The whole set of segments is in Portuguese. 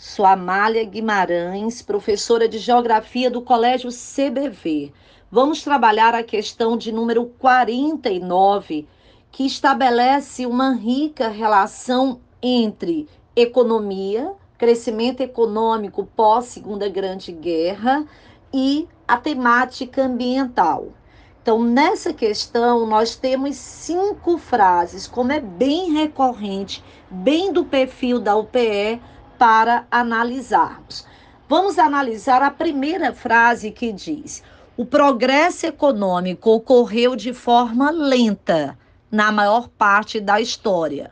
Sou Amália Guimarães, professora de Geografia do Colégio CBV. Vamos trabalhar a questão de número 49, que estabelece uma rica relação entre economia, crescimento econômico pós Segunda Grande Guerra e a temática ambiental. Então, nessa questão, nós temos cinco frases, como é bem recorrente, bem do perfil da UPE, para analisarmos. Vamos analisar a primeira frase que diz: o progresso econômico ocorreu de forma lenta na maior parte da história,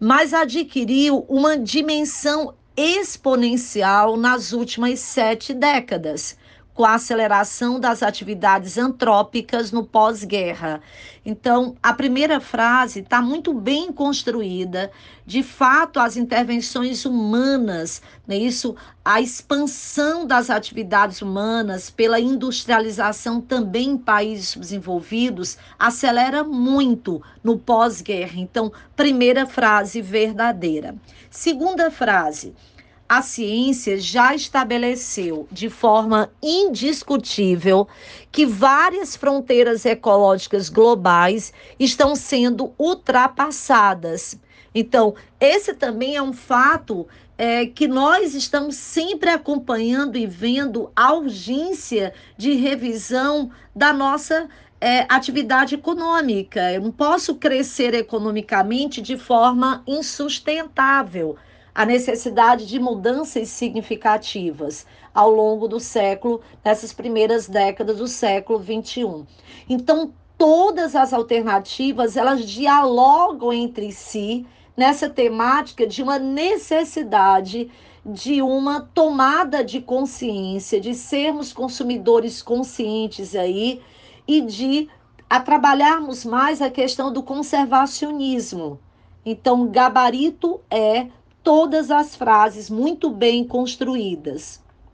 mas adquiriu uma dimensão exponencial nas últimas sete décadas com a aceleração das atividades antrópicas no pós-guerra. Então, a primeira frase está muito bem construída. De fato, as intervenções humanas, né, isso, a expansão das atividades humanas pela industrialização também em países desenvolvidos acelera muito no pós-guerra. Então, primeira frase verdadeira. Segunda frase a ciência já estabeleceu de forma indiscutível que várias fronteiras ecológicas globais estão sendo ultrapassadas. Então, esse também é um fato é, que nós estamos sempre acompanhando e vendo a urgência de revisão da nossa é, atividade econômica. Eu não posso crescer economicamente de forma insustentável a necessidade de mudanças significativas ao longo do século, nessas primeiras décadas do século 21. Então, todas as alternativas, elas dialogam entre si nessa temática de uma necessidade de uma tomada de consciência, de sermos consumidores conscientes aí e de a trabalharmos mais a questão do conservacionismo. Então, gabarito é todas as frases muito bem construídas.